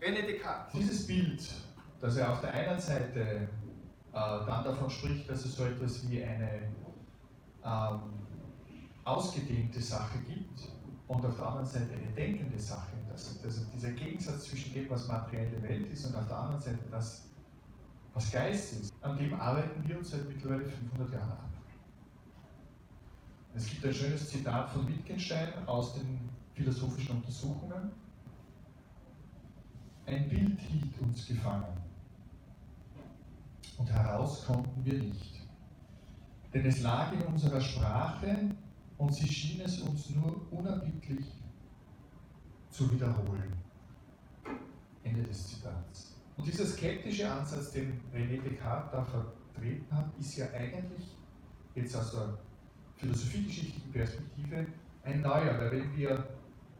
René. Dieses Bild, dass er auf der einen Seite äh, dann davon spricht, dass es so etwas wie eine ähm, ausgedehnte Sache gibt und auf der anderen Seite eine denkende Sache. Das, also dieser Gegensatz zwischen dem, was materielle Welt ist und auf der anderen Seite das, was Geist ist, an dem arbeiten wir uns seit mittlerweile 500 Jahren ab. Es gibt ein schönes Zitat von Wittgenstein aus den philosophischen Untersuchungen. Ein Bild hielt uns gefangen und heraus konnten wir nicht. Denn es lag in unserer Sprache und sie schien es uns nur unerbittlich zu wiederholen. Ende des Zitats. Und dieser skeptische Ansatz, den René Descartes da vertreten hat, ist ja eigentlich jetzt aus der philosophiegeschichtlichen Perspektive ein neuer, weil wenn wir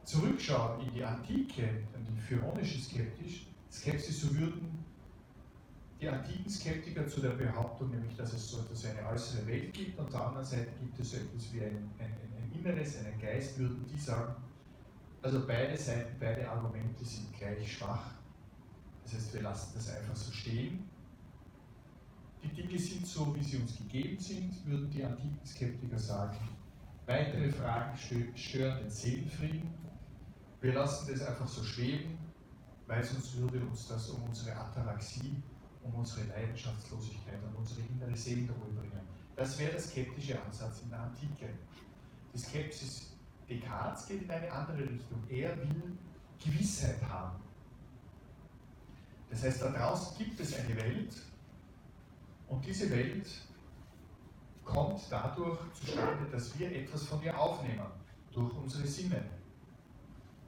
zurückschauen in die Antike, in die pyrrhonische Skepsis, so würden die antiken Skeptiker zu der Behauptung, nämlich dass es so etwas wie eine äußere Welt gibt und auf der anderen Seite gibt es so etwas wie ein, ein, ein Inneres, einen Geist, würden die sagen, also beide Seiten, beide Argumente sind gleich schwach. Das heißt, wir lassen das einfach so stehen. Die Dinge sind so, wie sie uns gegeben sind, würden die antiken Skeptiker sagen. Weitere Fragen stören den Seelenfrieden. Wir lassen das einfach so schweben, weil sonst würde uns das um unsere Ataraxie um unsere Leidenschaftslosigkeit und unsere innere Seelenruhe bringen. Das wäre der skeptische Ansatz in der Antike. Die Skepsis Descartes geht in eine andere Richtung. Er will Gewissheit haben. Das heißt, da draußen gibt es eine Welt und diese Welt kommt dadurch zustande, dass wir etwas von ihr aufnehmen, durch unsere Sinne.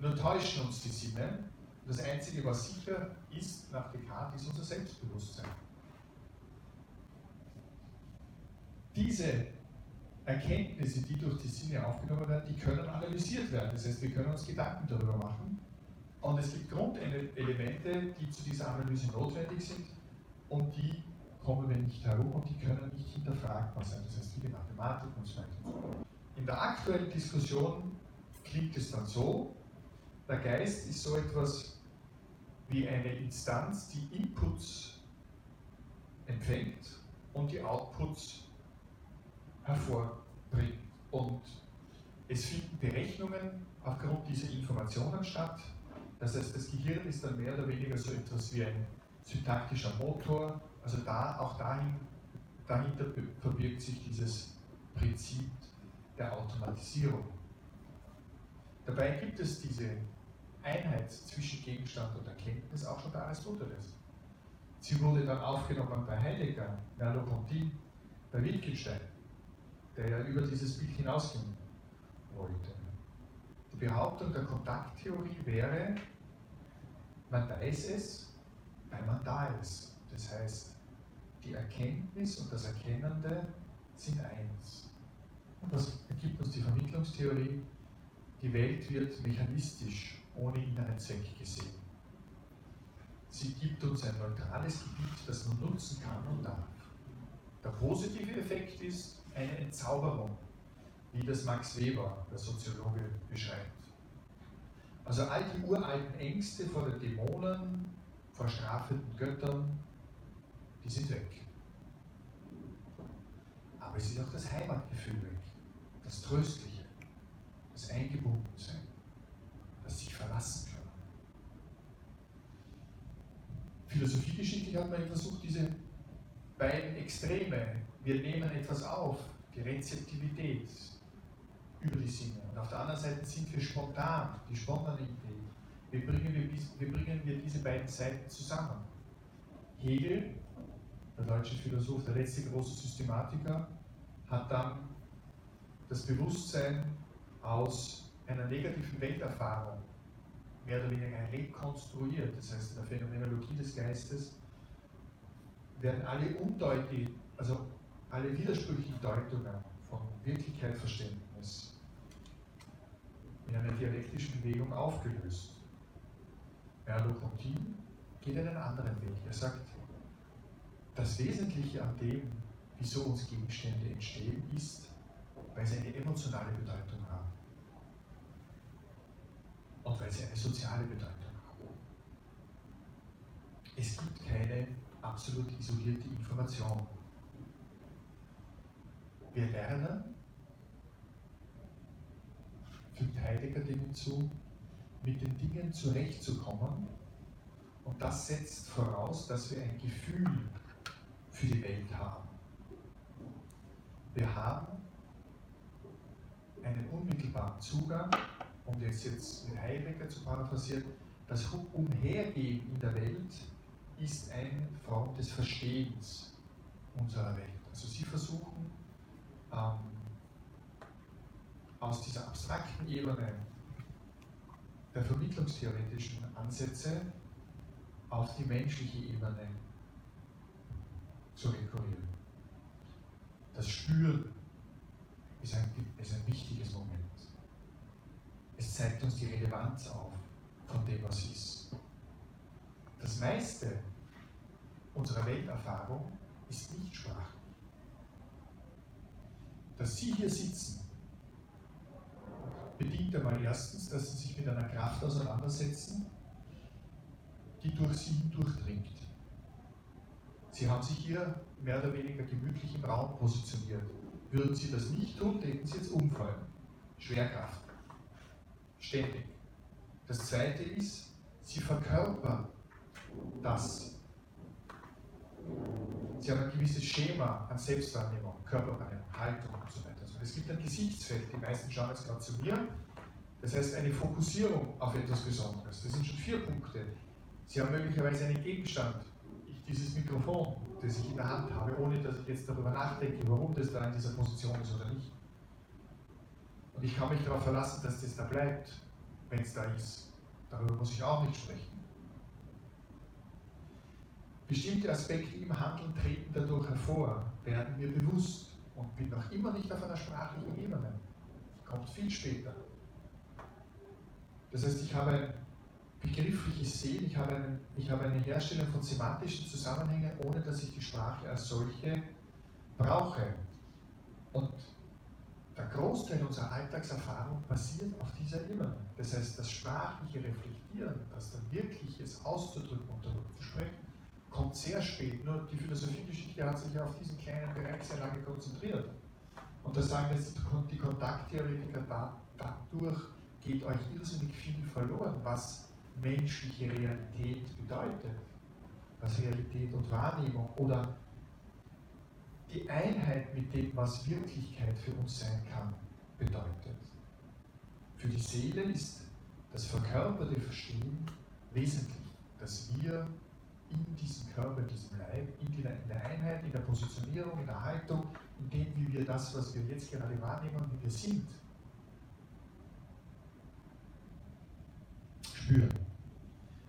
Nur täuschen uns die Sinne das Einzige, was sicher ist nach Descartes, ist unser Selbstbewusstsein. Diese Erkenntnisse, die durch die Sinne aufgenommen werden, die können analysiert werden. Das heißt, wir können uns Gedanken darüber machen. Und es gibt Grundelemente, die zu dieser Analyse notwendig sind und die kommen wir nicht herum und die können nicht hinterfragbar sein. Das heißt, wie die Mathematik und so weiter. In der aktuellen Diskussion klingt es dann so, der Geist ist so etwas wie eine Instanz, die Inputs empfängt und die Outputs hervorbringt. Und es finden Berechnungen aufgrund dieser Informationen statt. Das heißt, das Gehirn ist dann mehr oder weniger so etwas wie ein syntaktischer Motor. Also da, auch dahin, dahinter verbirgt sich dieses Prinzip der Automatisierung. Dabei gibt es diese Einheit zwischen Gegenstand und Erkenntnis auch schon bei Aristoteles. Sie wurde dann aufgenommen bei Heidegger, Merleau-Ponty, bei Wittgenstein, der ja über dieses Bild hinausgehen wollte. Die Behauptung der Kontakttheorie wäre, man weiß es, weil man da ist. Das heißt, die Erkenntnis und das Erkennende sind eins. Und das ergibt uns die Vermittlungstheorie, die Welt wird mechanistisch ohne inneren Zweck gesehen. Sie gibt uns ein neutrales Gebiet, das man nutzen kann und darf. Der positive Effekt ist eine Entzauberung, wie das Max Weber, der Soziologe, beschreibt. Also all die uralten Ängste vor den Dämonen, vor strafenden Göttern, die sind weg. Aber es ist auch das Heimatgefühl weg, das Tröstliche, das Eingebundensein das sich verlassen kann. Philosophiegeschichtlich hat man versucht, diese beiden Extreme, wir nehmen etwas auf, die Rezeptivität über die Sinne. Und auf der anderen Seite sind wir spontan, die Spontanität. Wie bringen wir, wie bringen wir diese beiden Seiten zusammen? Hegel, der deutsche Philosoph, der letzte große Systematiker, hat dann das Bewusstsein aus einer negativen Welterfahrung mehr oder weniger rekonstruiert. Das heißt, in der Phänomenologie des Geistes werden alle undeutig, also alle widersprüchlichen Deutungen von Wirklichkeitsverständnis in einer dialektischen Bewegung aufgelöst. Merleau-Ponty geht einen anderen Weg. Er sagt, das Wesentliche an dem, wieso uns Gegenstände entstehen, ist, weil sie eine emotionale Bedeutung haben und weil sie eine soziale Bedeutung haben. es gibt keine absolut isolierte Information. Wir lernen, fügt Heidegger dem zu, mit den Dingen zurechtzukommen. Und das setzt voraus, dass wir ein Gefühl für die Welt haben. Wir haben einen unmittelbaren Zugang, um das jetzt mit Heidegger zu paraphrasieren, das Umhergehen in der Welt ist eine Form des Verstehens unserer Welt. Also sie versuchen ähm, aus dieser abstrakten Ebene der vermittlungstheoretischen Ansätze auf die menschliche Ebene zu rekurrieren. Das Spüren ist ein, ist ein wichtiges Moment. Es zeigt uns die Relevanz auf von dem, was ist. Das meiste unserer Welterfahrung ist nicht sprachlich. Dass Sie hier sitzen, bedingt einmal erstens, dass Sie sich mit einer Kraft auseinandersetzen, die durch Sie hindurchdringt. Sie haben sich hier mehr oder weniger gemütlich im Raum positioniert. Würden Sie das nicht tun, täten Sie jetzt umfallen. Schwerkraft. Ständig. Das zweite ist, Sie verkörpern das. Sie haben ein gewisses Schema an Selbstwahrnehmung, Körperwahrnehmung, Haltung und so weiter. Also es gibt ein Gesichtsfeld, die meisten schauen jetzt gerade zu mir. Das heißt eine Fokussierung auf etwas Besonderes. Das sind schon vier Punkte. Sie haben möglicherweise einen Gegenstand, ich, dieses Mikrofon, das ich in der Hand habe, ohne dass ich jetzt darüber nachdenke, warum das da in dieser Position ist oder nicht. Und ich kann mich darauf verlassen, dass das da bleibt, wenn es da ist. Darüber muss ich auch nicht sprechen. Bestimmte Aspekte im Handeln treten dadurch hervor, werden mir bewusst und bin noch immer nicht auf einer sprachlichen Ebene. Kommt viel später. Das heißt, ich habe ein begriffliches Sehen, ich habe, einen, ich habe eine Herstellung von semantischen Zusammenhängen, ohne dass ich die Sprache als solche brauche. Und der Großteil unserer Alltagserfahrung basiert auf dieser Ebene. Das heißt, das sprachliche Reflektieren, das dann wirkliches auszudrücken und darüber zu sprechen, kommt sehr spät. Nur die Philosophiegeschichte hat sich auf diesen kleinen Bereich sehr lange konzentriert. Und da sagen jetzt die Kontakttheoretiker, dadurch geht euch irrsinnig viel verloren, was menschliche Realität bedeutet. Was Realität und Wahrnehmung oder die Einheit mit dem, was Wirklichkeit für uns sein kann, bedeutet. Für die Seele ist das verkörperte Verstehen wesentlich, dass wir in diesem Körper, in diesem Leib, in der, in der Einheit, in der Positionierung, in der Haltung, in dem, wie wir das, was wir jetzt gerade wahrnehmen, wie wir sind, spüren.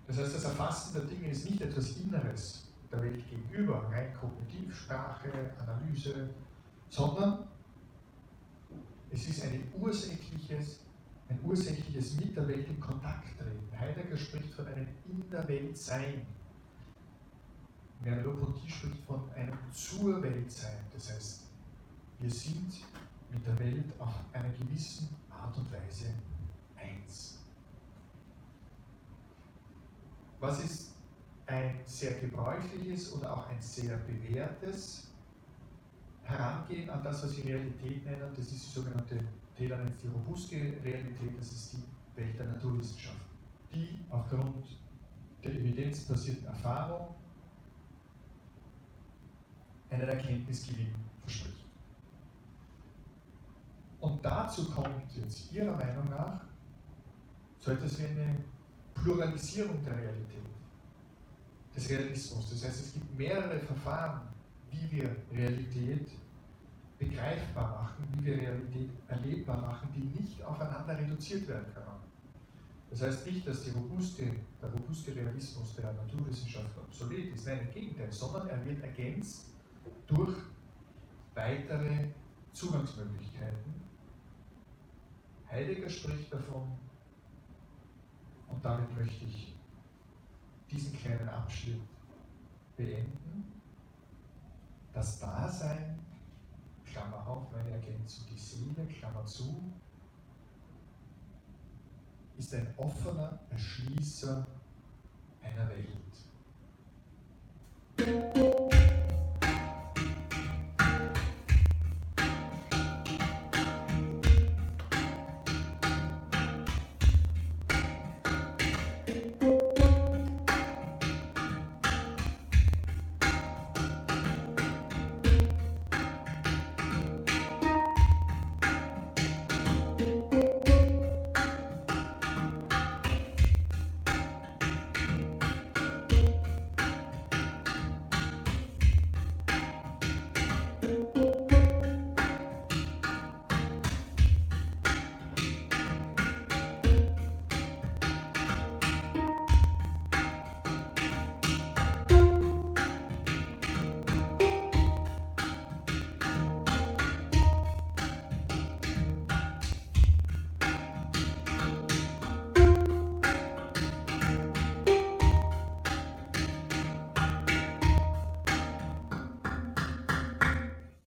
Das heißt, das Erfassen der Dinge ist nicht etwas Inneres, der Welt gegenüber, rein kognitiv, Sprache, Analyse, sondern es ist ein ursächliches, ein ursächliches mit der Welt in Kontakt treten. Heidegger spricht von einem in der Welt Sein. Merleau-Ponty spricht von einem zur Welt Sein. Das heißt, wir sind mit der Welt auf einer gewissen Art und Weise eins. Was ist sehr gebräuchliches oder auch ein sehr bewährtes Herangehen an das, was wir Realität nennen. Das ist die sogenannte, Taylor die robuste Realität, das ist die Welt der Naturwissenschaft, die aufgrund der evidenzbasierten Erfahrung einen Erkenntnisgewinn verspricht. Und dazu kommt jetzt Ihrer Meinung nach so etwas wie eine Pluralisierung der Realität des Realismus. Das heißt, es gibt mehrere Verfahren, wie wir Realität begreifbar machen, wie wir Realität erlebbar machen, die nicht aufeinander reduziert werden können. Das heißt nicht, dass robuste, der robuste Realismus der Naturwissenschaft obsolet ist, nein, im Gegenteil, sondern er wird ergänzt durch weitere Zugangsmöglichkeiten. Heidegger spricht davon, und damit möchte ich diesen kleinen Abschnitt beenden. Das Dasein, Klammer auf, meine Ergänzung, die Seele, Klammer zu, ist ein offener Erschließer einer Welt.